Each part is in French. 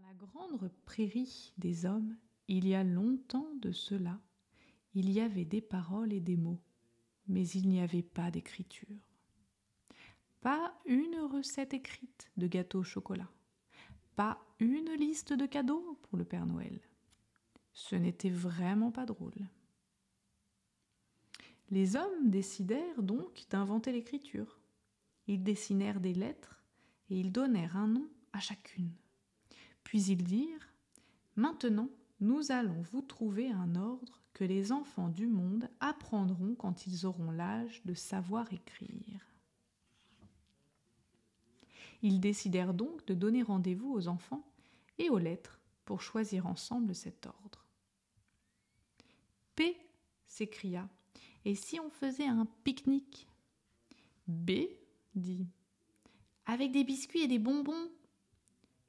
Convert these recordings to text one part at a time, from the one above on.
Dans la grande prairie des hommes, il y a longtemps de cela, il y avait des paroles et des mots, mais il n'y avait pas d'écriture. Pas une recette écrite de gâteau au chocolat, pas une liste de cadeaux pour le Père Noël. Ce n'était vraiment pas drôle. Les hommes décidèrent donc d'inventer l'écriture. Ils dessinèrent des lettres et ils donnèrent un nom à chacune. Puis ils dirent Maintenant, nous allons vous trouver un ordre que les enfants du monde apprendront quand ils auront l'âge de savoir écrire. Ils décidèrent donc de donner rendez-vous aux enfants et aux lettres pour choisir ensemble cet ordre. P s'écria Et si on faisait un pique-nique B dit Avec des biscuits et des bonbons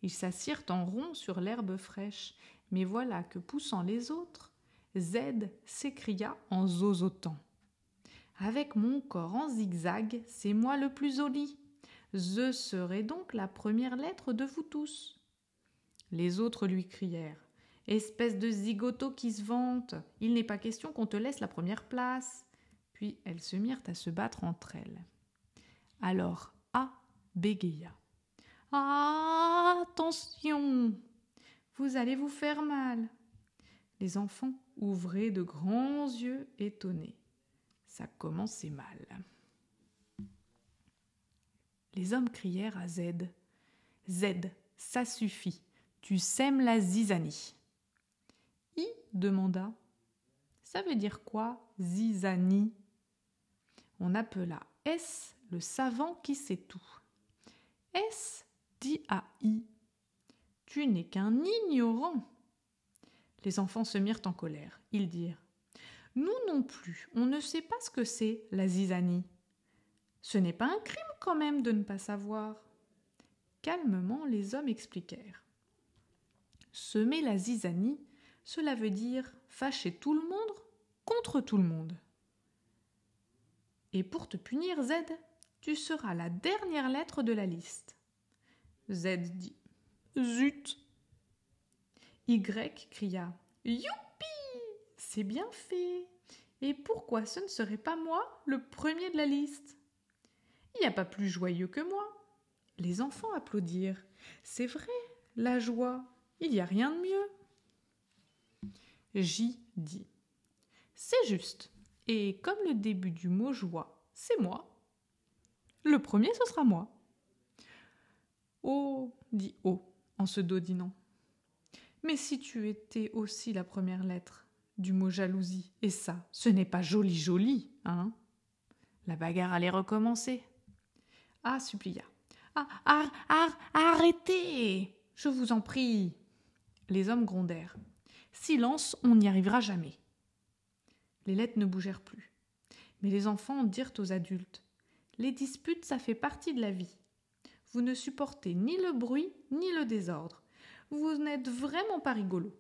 ils s'assirent en rond sur l'herbe fraîche, mais voilà que poussant les autres, Z s'écria en zozotant. Avec mon corps en zigzag, c'est moi le plus joli. Je serai donc la première lettre de vous tous. Les autres lui crièrent. Espèce de zigoto qui se vante, il n'est pas question qu'on te laisse la première place. Puis elles se mirent à se battre entre elles. Alors A bégaya. Attention Vous allez vous faire mal. Les enfants ouvraient de grands yeux étonnés. Ça commençait mal. Les hommes crièrent à Z. Z, ça suffit. Tu sèmes la zizanie. I demanda. Ça veut dire quoi, zizanie? On appela S le savant qui sait tout. S Tu n'es qu'un ignorant. Les enfants se mirent en colère. Ils dirent Nous non plus, on ne sait pas ce que c'est la zizanie. Ce n'est pas un crime quand même de ne pas savoir. Calmement, les hommes expliquèrent. Semer la zizanie, cela veut dire fâcher tout le monde contre tout le monde. Et pour te punir, Z, tu seras la dernière lettre de la liste. Z dit Zut Y cria Youpi C'est bien fait Et pourquoi ce ne serait pas moi le premier de la liste? Il n'y a pas plus joyeux que moi. Les enfants applaudirent. C'est vrai, la joie, il n'y a rien de mieux. J dit C'est juste. Et comme le début du mot joie, c'est moi, le premier, ce sera moi. Oh, dit O en se dodinant. Mais si tu étais aussi la première lettre du mot jalousie, et ça, ce n'est pas joli joli, hein La bagarre allait recommencer. Ah, supplia. Ah, ar, ar, arrêtez Je vous en prie Les hommes grondèrent. Silence, on n'y arrivera jamais. Les lettres ne bougèrent plus. Mais les enfants dirent aux adultes Les disputes, ça fait partie de la vie. Vous ne supportez ni le bruit ni le désordre. Vous n'êtes vraiment pas rigolo.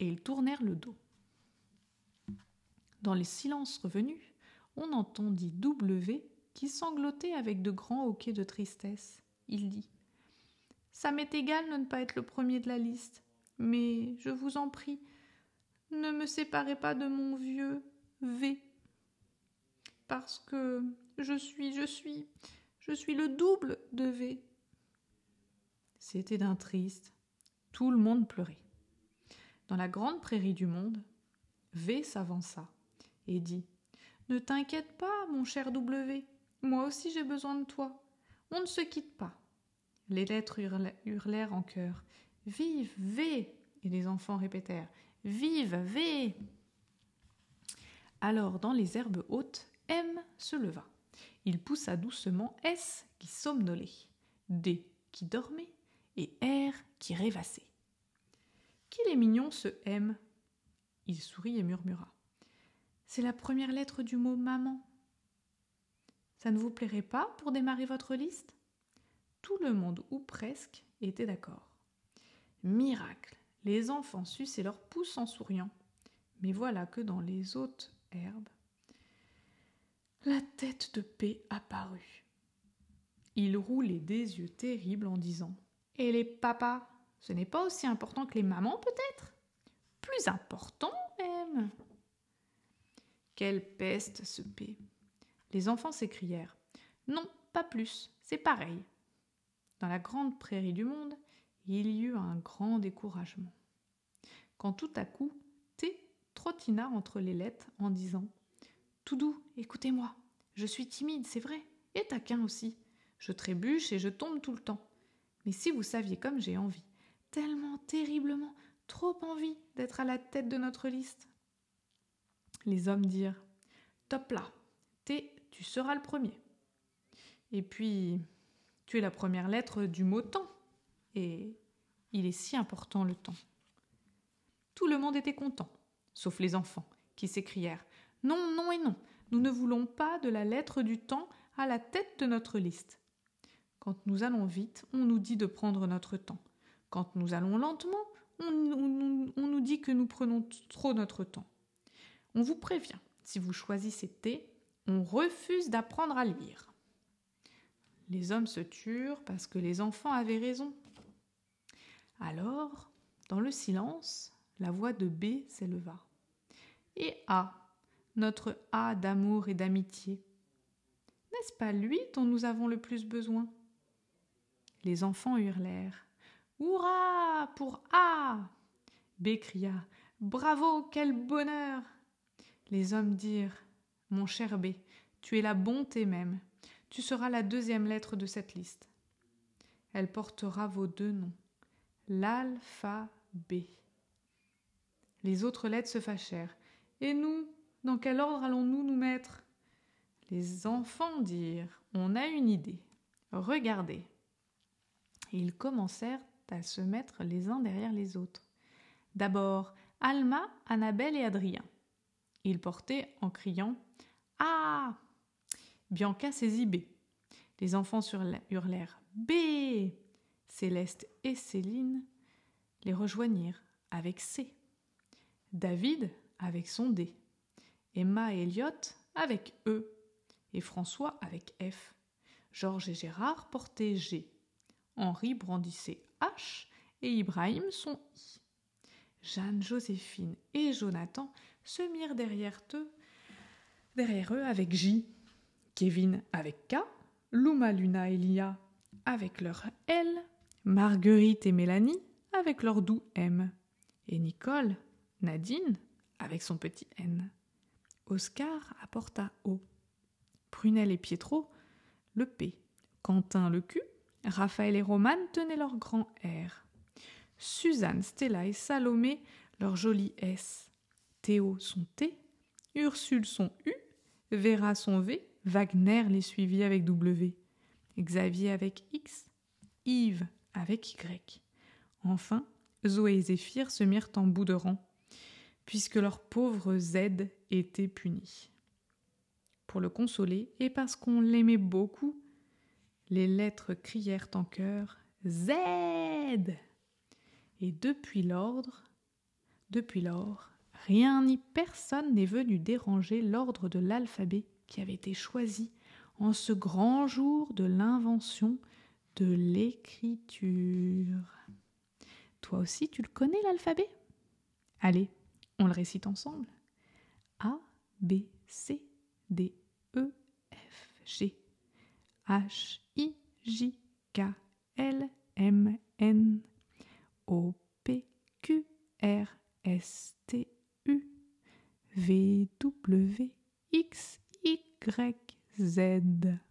Et ils tournèrent le dos. Dans les silences revenus, on entendit W qui sanglotait avec de grands hoquets de tristesse. Il dit Ça m'est égal de ne pas être le premier de la liste, mais je vous en prie, ne me séparez pas de mon vieux V. Parce que je suis, je suis, je suis le double de V. C'était d'un triste. Tout le monde pleurait. Dans la grande prairie du monde, V s'avança et dit Ne t'inquiète pas, mon cher W. Moi aussi j'ai besoin de toi. On ne se quitte pas. Les lettres hurlèrent en chœur Vive V Et les enfants répétèrent Vive V Alors, dans les herbes hautes, M se leva. Il poussa doucement S qui somnolait, D qui dormait et R qui rêvassait. Qu'il est mignon ce M Il sourit et murmura. C'est la première lettre du mot maman. Ça ne vous plairait pas pour démarrer votre liste? Tout le monde, ou presque, était d'accord. Miracle Les enfants suçaient leurs pouces en souriant. Mais voilà que dans les hautes herbes, la tête de paix apparut. Il roulait des yeux terribles en disant Et les papas Ce n'est pas aussi important que les mamans, peut-être? Plus important, même. Quelle peste, ce P. Les enfants s'écrièrent. Non, pas plus, c'est pareil. Dans la grande prairie du monde, il y eut un grand découragement. Quand tout à coup, T trottina entre les lettres en disant Tout doux, écoutez-moi, je suis timide, c'est vrai, et taquin aussi. Je trébuche et je tombe tout le temps. Mais si vous saviez comme j'ai envie, tellement terriblement, trop envie d'être à la tête de notre liste. Les hommes dirent Top là, T, tu seras le premier. Et puis, tu es la première lettre du mot temps. Et il est si important le temps. Tout le monde était content, sauf les enfants, qui s'écrièrent Non, non et non, nous ne voulons pas de la lettre du temps à la tête de notre liste. Quand nous allons vite, on nous dit de prendre notre temps. Quand nous allons lentement, on, nous dit que nous prenons trop notre temps. On vous prévient, si vous choisissez T, on refuse d'apprendre à lire. Les hommes se turent parce que les enfants avaient raison. Alors, dans le silence, la voix de B s'éleva. Et A, notre A d'amour et d'amitié, n'est-ce pas lui dont nous avons le plus besoin? Les enfants hurlèrent. Hurrah pour A B cria. Bravo, quel bonheur Les hommes dirent. Mon cher B, tu es la bonté même. Tu seras la deuxième lettre de cette liste. Elle portera vos deux noms. L'alphabet. Les autres lettres se fâchèrent. Et nous, dans quel ordre allons-nous nous mettre? Les enfants dirent On a une idée. Regardez. Et ils commencèrent à se mettre les uns derrière les autres. D'abord, Alma, Annabelle et Adrien. Ils portaient en criant Ah Bianca saisit B. Les enfants hurlèrent B. Céleste et Céline les rejoignirent avec C. David avec son D. Emma et Elliot avec E. Et François avec F. Georges et Gérard portaient G. Henri brandissait H et Ibrahim son I. Jeanne, Joséphine et Jonathan se mirent derrière eux, derrière eux avec J. Kevin avec K, Luma, Luna et Lia avec leur L, Marguerite et Mélanie avec leur doux M, et Nicole, Nadine avec son petit N. Oscar apporta O. Prunelle et Pietro le P. Quentin le Q. Raphaël et Romane tenaient leur grand R. Suzanne, Stella et Salomé leur joli S. Théo son T. Ursule son U. Vera son V. Wagner les suivit avec W, Xavier avec X, Yves avec Y. Enfin, Zoé et Zéphyr se mirent en bout de rang, puisque leur pauvre Z était puni. Pour le consoler, et parce qu'on l'aimait beaucoup, les lettres crièrent en chœur Z Et depuis l'ordre, depuis lors, rien ni personne n'est venu déranger l'ordre de l'alphabet qui avait été choisi en ce grand jour de l'invention de l'écriture. Toi aussi, tu le connais l'alphabet? Allez, on le récite ensemble. A, B, C, D, E, F, G, H, I, J, K, L, M, N, O, P, Q, R, S, T, U, V, W, X, Y, Z.